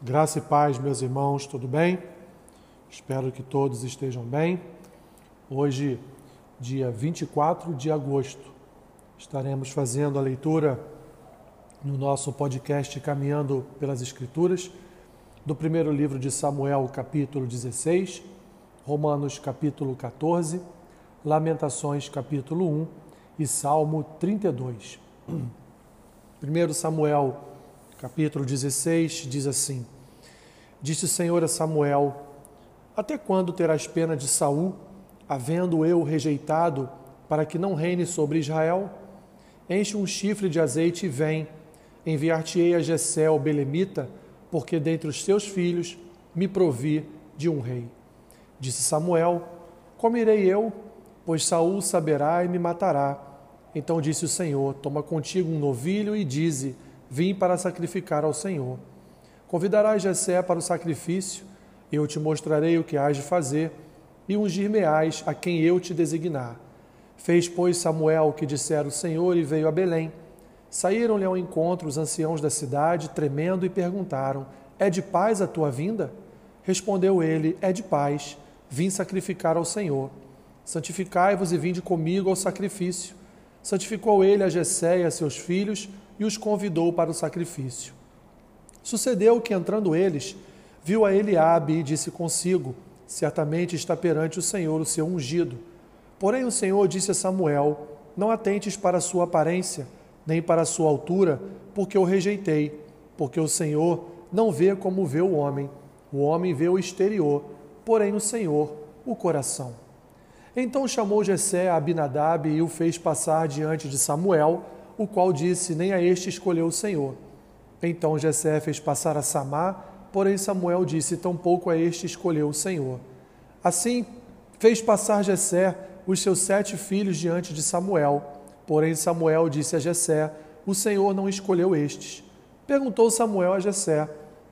Graça e paz, meus irmãos, tudo bem? Espero que todos estejam bem. Hoje, dia 24 de agosto, estaremos fazendo a leitura no nosso podcast Caminhando pelas Escrituras, do primeiro livro de Samuel, capítulo 16, Romanos, capítulo 14, Lamentações, capítulo 1 e Salmo 32. Primeiro Samuel capítulo 16, diz assim: Disse o Senhor a Samuel: Até quando terás pena de Saul, havendo eu rejeitado, para que não reine sobre Israel? Enche um chifre de azeite e vem. Enviar-te-ei a Jessé, belemita, porque dentre os teus filhos me provi de um rei. Disse Samuel: Como irei eu? Pois Saul saberá e me matará. Então disse o Senhor: Toma contigo um novilho e dize: Vim para sacrificar ao Senhor. Convidarás Jessé para o sacrifício, eu te mostrarei o que hás de fazer, e ungir-me-ás a quem eu te designar. Fez, pois, Samuel o que dissera o Senhor e veio a Belém. Saíram-lhe ao encontro os anciãos da cidade, tremendo, e perguntaram: É de paz a tua vinda? Respondeu ele: É de paz. Vim sacrificar ao Senhor. Santificai-vos e vinde comigo ao sacrifício. Santificou ele a Jessé e a seus filhos, e os convidou para o sacrifício. Sucedeu que, entrando eles, viu a Eliabe e disse consigo: Certamente está perante o Senhor o seu ungido. Porém o Senhor disse a Samuel: Não atentes para a sua aparência, nem para a sua altura, porque o rejeitei, porque o Senhor não vê como vê o homem. O homem vê o exterior, porém o Senhor o coração. Então chamou Jessé a Abinadab e o fez passar diante de Samuel, o qual disse: Nem a este escolheu o Senhor. Então Jessé fez passar a Samar, porém Samuel disse: Tampouco a este escolheu o Senhor. Assim fez passar Jessé os seus sete filhos diante de Samuel. Porém Samuel disse a Jessé: O Senhor não escolheu estes. Perguntou Samuel a Jessé: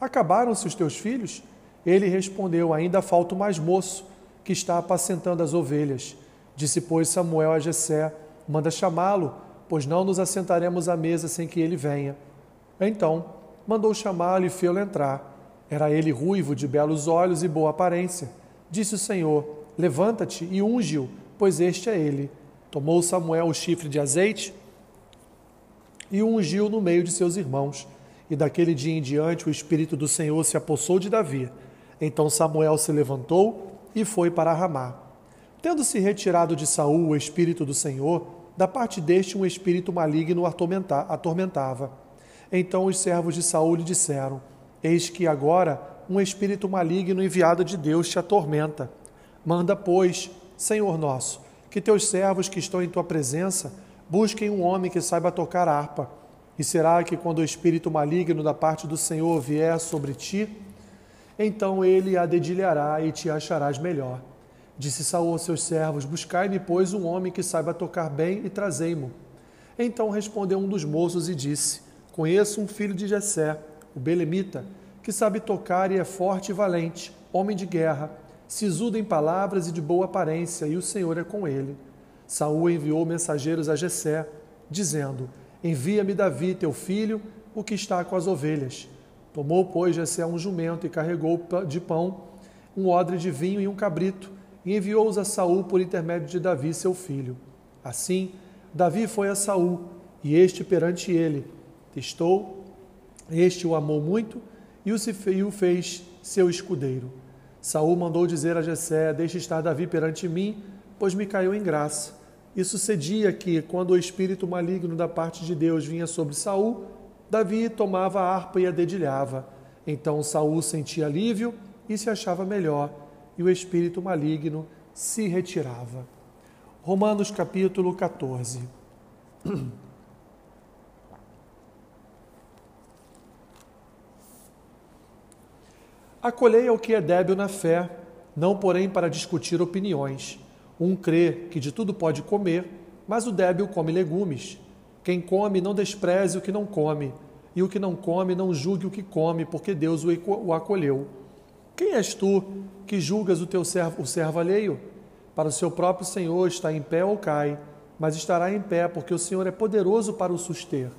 Acabaram-se os teus filhos? Ele respondeu: Ainda falta o mais moço, que está apacentando as ovelhas. Disse, pois, Samuel a Jessé: Manda chamá-lo pois não nos assentaremos à mesa sem que ele venha. Então mandou chamá-lo e fê-lo entrar. Era ele ruivo, de belos olhos e boa aparência. Disse o Senhor: Levanta-te e unge-o, pois este é ele. Tomou Samuel o chifre de azeite e o ungiu no meio de seus irmãos. E daquele dia em diante o Espírito do Senhor se apossou de Davi. Então Samuel se levantou e foi para Ramá. Tendo se retirado de Saul o Espírito do Senhor, da parte deste um espírito maligno atormentava. Então os servos de Saul lhe disseram: Eis que agora um espírito maligno enviado de Deus te atormenta. Manda, pois, Senhor nosso, que teus servos que estão em tua presença busquem um homem que saiba tocar harpa. E será que quando o espírito maligno da parte do Senhor vier sobre ti, então ele a dedilhará e te acharás melhor. Disse Saul aos seus servos: Buscai-me, pois, um homem que saiba tocar bem e trazei-mo. Então respondeu um dos moços e disse: Conheço um filho de Jessé, o belemita, que sabe tocar e é forte e valente, homem de guerra, sisudo em palavras e de boa aparência, e o Senhor é com ele. Saul enviou mensageiros a Jessé, dizendo: Envia-me Davi, teu filho, o que está com as ovelhas. Tomou, pois, Jessé um jumento e carregou de pão, um odre de vinho e um cabrito e enviou-os a Saul por intermédio de Davi, seu filho. Assim, Davi foi a Saul, e este perante ele testou, este o amou muito e o fez seu escudeiro. Saul mandou dizer a Jessé: Deixe estar Davi perante mim, pois me caiu em graça. E sucedia que, quando o espírito maligno da parte de Deus vinha sobre Saul, Davi tomava a harpa e a dedilhava. Então Saul sentia alívio e se achava melhor e o espírito maligno se retirava. Romanos capítulo 14. Acolhei ao que é débil na fé, não porém para discutir opiniões. Um crê que de tudo pode comer, mas o débil come legumes. Quem come não despreze o que não come, e o que não come não julgue o que come, porque Deus o acolheu. Quem és tu que julgas o teu servo, o servo alheio? Para o seu próprio Senhor está em pé ou cai, mas estará em pé, porque o Senhor é poderoso para o suster.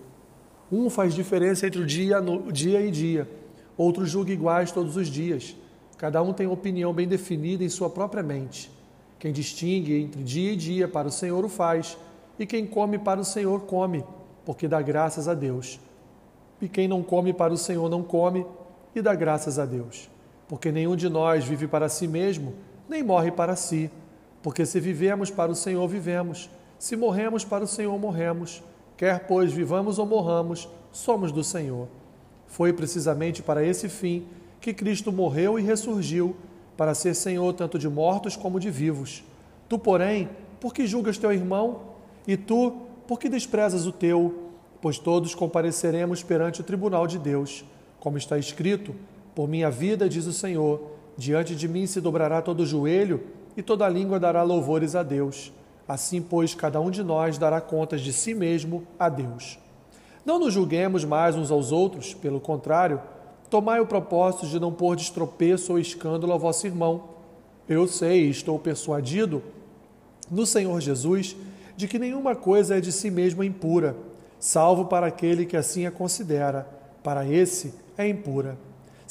Um faz diferença entre o dia, no, dia e dia. outros julga iguais todos os dias. Cada um tem opinião bem definida em sua própria mente. Quem distingue entre dia e dia para o Senhor o faz, e quem come para o Senhor come, porque dá graças a Deus. E quem não come para o Senhor não come, e dá graças a Deus. Porque nenhum de nós vive para si mesmo, nem morre para si. Porque se vivemos para o Senhor, vivemos. Se morremos para o Senhor, morremos. Quer, pois, vivamos ou morramos, somos do Senhor. Foi precisamente para esse fim que Cristo morreu e ressurgiu, para ser Senhor tanto de mortos como de vivos. Tu, porém, por que julgas teu irmão? E tu, por que desprezas o teu? Pois todos compareceremos perante o tribunal de Deus. Como está escrito: Por minha vida, diz o Senhor, diante de mim se dobrará todo joelho e toda língua dará louvores a Deus. Assim, pois, cada um de nós dará contas de si mesmo a Deus. Não nos julguemos mais uns aos outros, pelo contrário, tomai o propósito de não pôr de tropeço ou escândalo ao vosso irmão. Eu sei e estou persuadido no Senhor Jesus de que nenhuma coisa é de si mesma impura, salvo para aquele que assim a considera. Para esse é impura.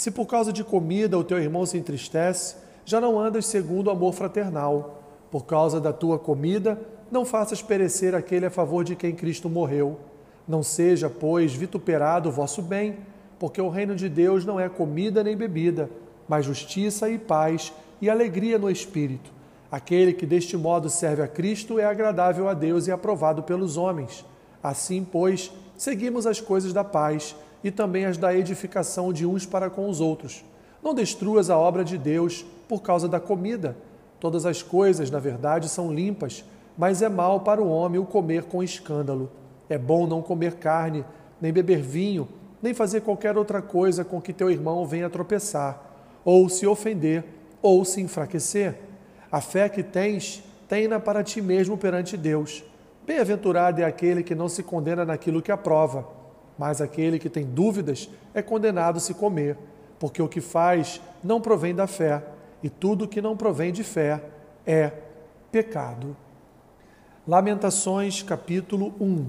Se por causa de comida o teu irmão se entristece, já não andas segundo o amor fraternal. Por causa da tua comida, não faças perecer aquele a favor de quem Cristo morreu. Não seja, pois, vituperado o vosso bem, porque o reino de Deus não é comida nem bebida, mas justiça e paz e alegria no espírito. Aquele que deste modo serve a Cristo é agradável a Deus e aprovado pelos homens. Assim, pois, seguimos as coisas da paz e também as da edificação de uns para com os outros. Não destruas a obra de Deus por causa da comida. Todas as coisas, na verdade, são limpas, mas é mal para o homem o comer com escândalo. É bom não comer carne, nem beber vinho, nem fazer qualquer outra coisa com que teu irmão venha tropeçar, ou se ofender, ou se enfraquecer. A fé que tens, tenha para ti mesmo perante Deus. Bem-aventurado é aquele que não se condena naquilo que aprova, mas aquele que tem dúvidas é condenado se comer, porque o que faz não provém da fé e tudo que não provém de fé é pecado. Lamentações, capítulo 1.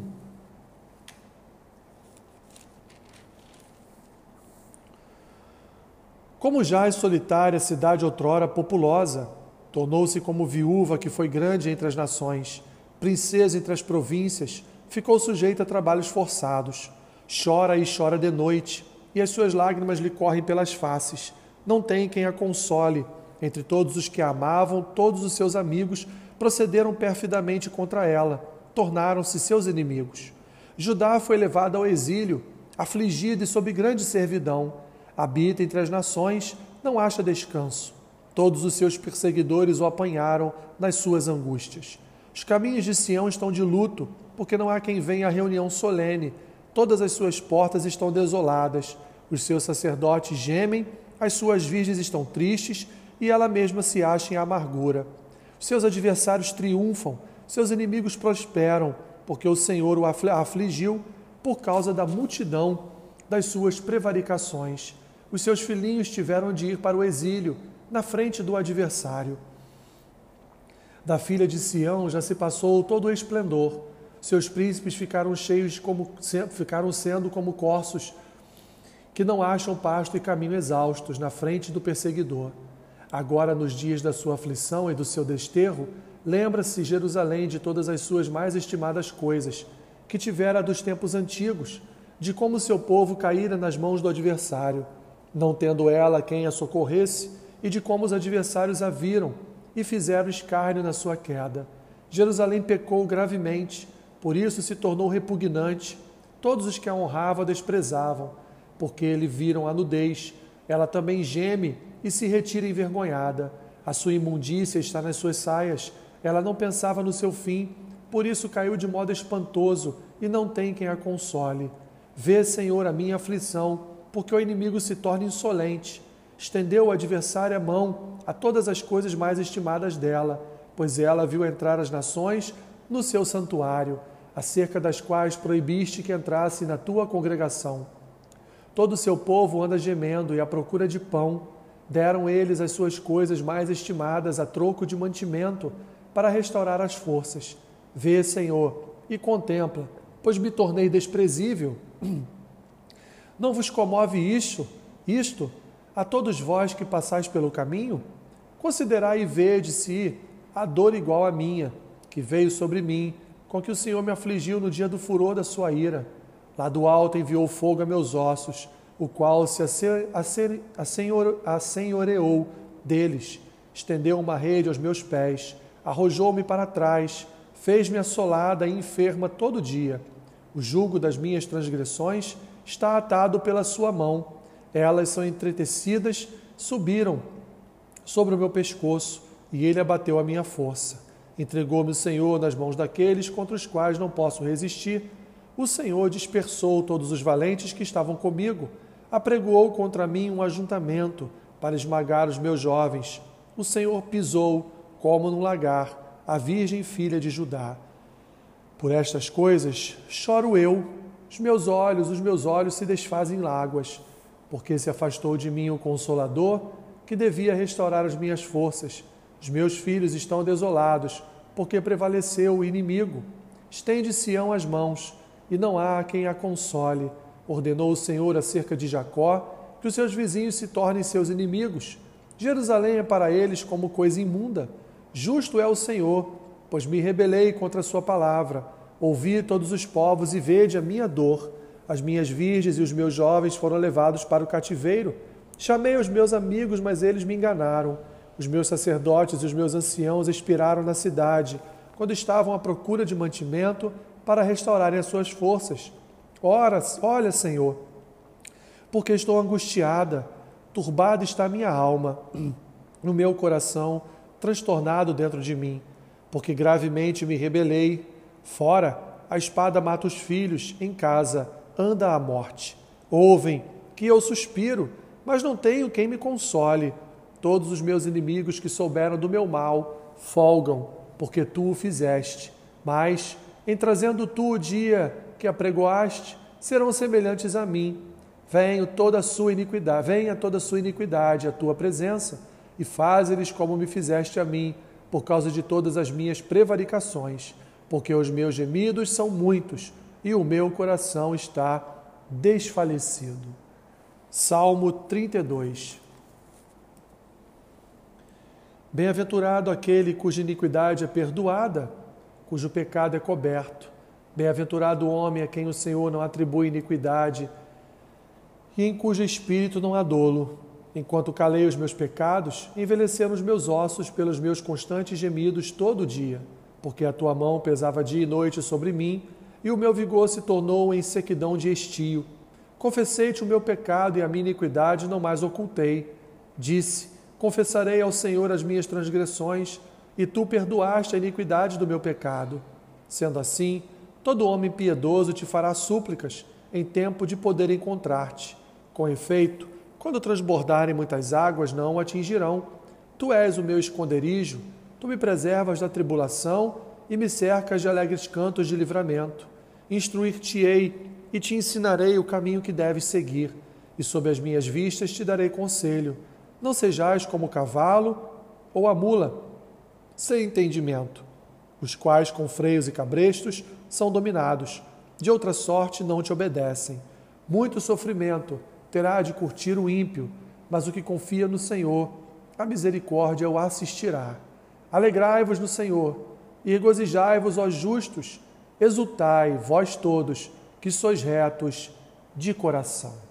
Como já é solitária a cidade outrora populosa, tornou-se como viúva que foi grande entre as nações, princesa entre as províncias, ficou sujeita a trabalhos forçados. Chora e chora de noite, e as suas lágrimas lhe correm pelas faces. Não tem quem a console entre todos os que a amavam, todos os seus amigos procederam perfidamente contra ela, tornaram-se seus inimigos. Judá foi levada ao exílio, afligida e sob grande servidão. Habita entre as nações, não acha descanso. Todos os seus perseguidores o apanharam nas suas angústias. Os caminhos de Sião estão de luto, porque não há quem venha à reunião solene. Todas as suas portas estão desoladas. Os seus sacerdotes gemem, as suas virgens estão tristes e ela mesma se acha em amargura. Seus adversários triunfam, seus inimigos prosperam, porque o Senhor o afligiu por causa da multidão das suas prevaricações. Os seus filhinhos tiveram de ir para o exílio, na frente do adversário. Da filha de Sião já se passou todo o esplendor. Seus príncipes ficaram cheios como ficaram sendo como corços que não acham pasto e caminho exaustos na frente do perseguidor. Agora, nos dias da sua aflição e do seu desterro, lembra-se Jerusalém de todas as suas mais estimadas coisas, que tivera dos tempos antigos, de como seu povo caíra nas mãos do adversário, não tendo ela quem a socorresse, e de como os adversários a viram e fizeram escárnio na sua queda. Jerusalém pecou gravemente, por isso se tornou repugnante. Todos os que a honravam a desprezavam, porque lhe viram a nudez. Ela também geme e se retira envergonhada. A sua imundícia está nas suas saias. Ela não pensava no seu fim, por isso caiu de modo espantoso e não tem quem a console. Vê, Senhor, a minha aflição, porque o inimigo se torna insolente. Estendeu o adversário a mão a todas as coisas mais estimadas dela, pois ela viu entrar as nações no seu santuário, acerca das quais proibiste que entrasse na tua congregação. Todo o seu povo anda gemendo e à procura de pão Deram eles as suas coisas mais estimadas a troco de mantimento para restaurar as forças. Vê, Senhor, e contempla, pois me tornei desprezível. Não vos comove isto? isto a todos vós que passais pelo caminho? Considerai e vede se a dor igual à minha, que veio sobre mim, com que o Senhor me afligiu no dia do furor da sua ira. Lá do alto enviou fogo a meus ossos, o qual se assenhoreou deles. Estendeu uma rede aos meus pés, arrojou-me para trás, fez-me assolada e enferma todo dia. O jugo das minhas transgressões está atado pela sua mão. Elas são entretecidas, subiram sobre o meu pescoço, e ele abateu a minha força. Entregou-me o Senhor nas mãos daqueles contra os quais não posso resistir. O Senhor dispersou todos os valentes que estavam comigo, apregoou contra mim um ajuntamento para esmagar os meus jovens. O Senhor pisou, como num lagar, a virgem filha de Judá. Por estas coisas choro eu, os meus olhos, os meus olhos se desfazem em láguas, porque se afastou de mim o consolador que devia restaurar as minhas forças. Os meus filhos estão desolados, porque prevaleceu o inimigo. Estende Sião as mãos, e não há quem a console. Ordenou o Senhor acerca de Jacó que os seus vizinhos se tornem seus inimigos. Jerusalém é para eles como coisa imunda. Justo é o Senhor, pois me rebelei contra a sua palavra. Ouvi todos os povos e vede a minha dor. As minhas virgens e os meus jovens foram levados para o cativeiro. Chamei os meus amigos, mas eles me enganaram. Os meus sacerdotes e os meus anciãos expiraram na cidade, quando estavam à procura de mantimento para restaurarem as suas forças. Ora, olha, Senhor, porque estou angustiada, turbada está a minha alma, no meu coração, transtornado dentro de mim, porque gravemente me rebelei Fora, a espada mata os filhos, em casa anda a morte. Ouvem que eu suspiro, mas não tenho quem me console. Todos os meus inimigos que souberam do meu mal folgam, porque tu o fizeste. Mas, em trazendo tu o dia que apregoaste, serão semelhantes a mim. Venha toda a sua iniquidade, venha toda a sua iniquidade à tua presença, e faze-lhes como me fizeste a mim, por causa de todas as minhas prevaricações porque os meus gemidos são muitos e o meu coração está desfalecido. Salmo 32 Bem-aventurado aquele cuja iniquidade é perdoada, cujo pecado é coberto. Bem-aventurado o homem a quem o Senhor não atribui iniquidade e em cujo espírito não há dolo. Enquanto calei os meus pecados, envelheceram os meus ossos pelos meus constantes gemidos todo dia porque a tua mão pesava dia e noite sobre mim, e o meu vigor se tornou em sequidão de estio. Confessei-te o meu pecado e a minha iniquidade não mais ocultei. Disse: Confessarei ao Senhor as minhas transgressões, e tu perdoaste a iniquidade do meu pecado. Sendo assim, todo homem piedoso te fará súplicas em tempo de poder encontrar-te. Com efeito, quando transbordarem muitas águas, não o atingirão. Tu és o meu esconderijo Tu me preservas da tribulação e me cercas de alegres cantos de livramento. Instruir-te-ei e te ensinarei o caminho que deves seguir, e sob as minhas vistas te darei conselho. Não sejais como o cavalo ou a mula, sem entendimento, os quais com freios e cabrestos são dominados, de outra sorte não te obedecem. Muito sofrimento terá de curtir o ímpio, mas o que confia no Senhor, a misericórdia o assistirá. Alegrai-vos no Senhor e regozijai-vos, ó justos, exultai, vós todos, que sois retos de coração.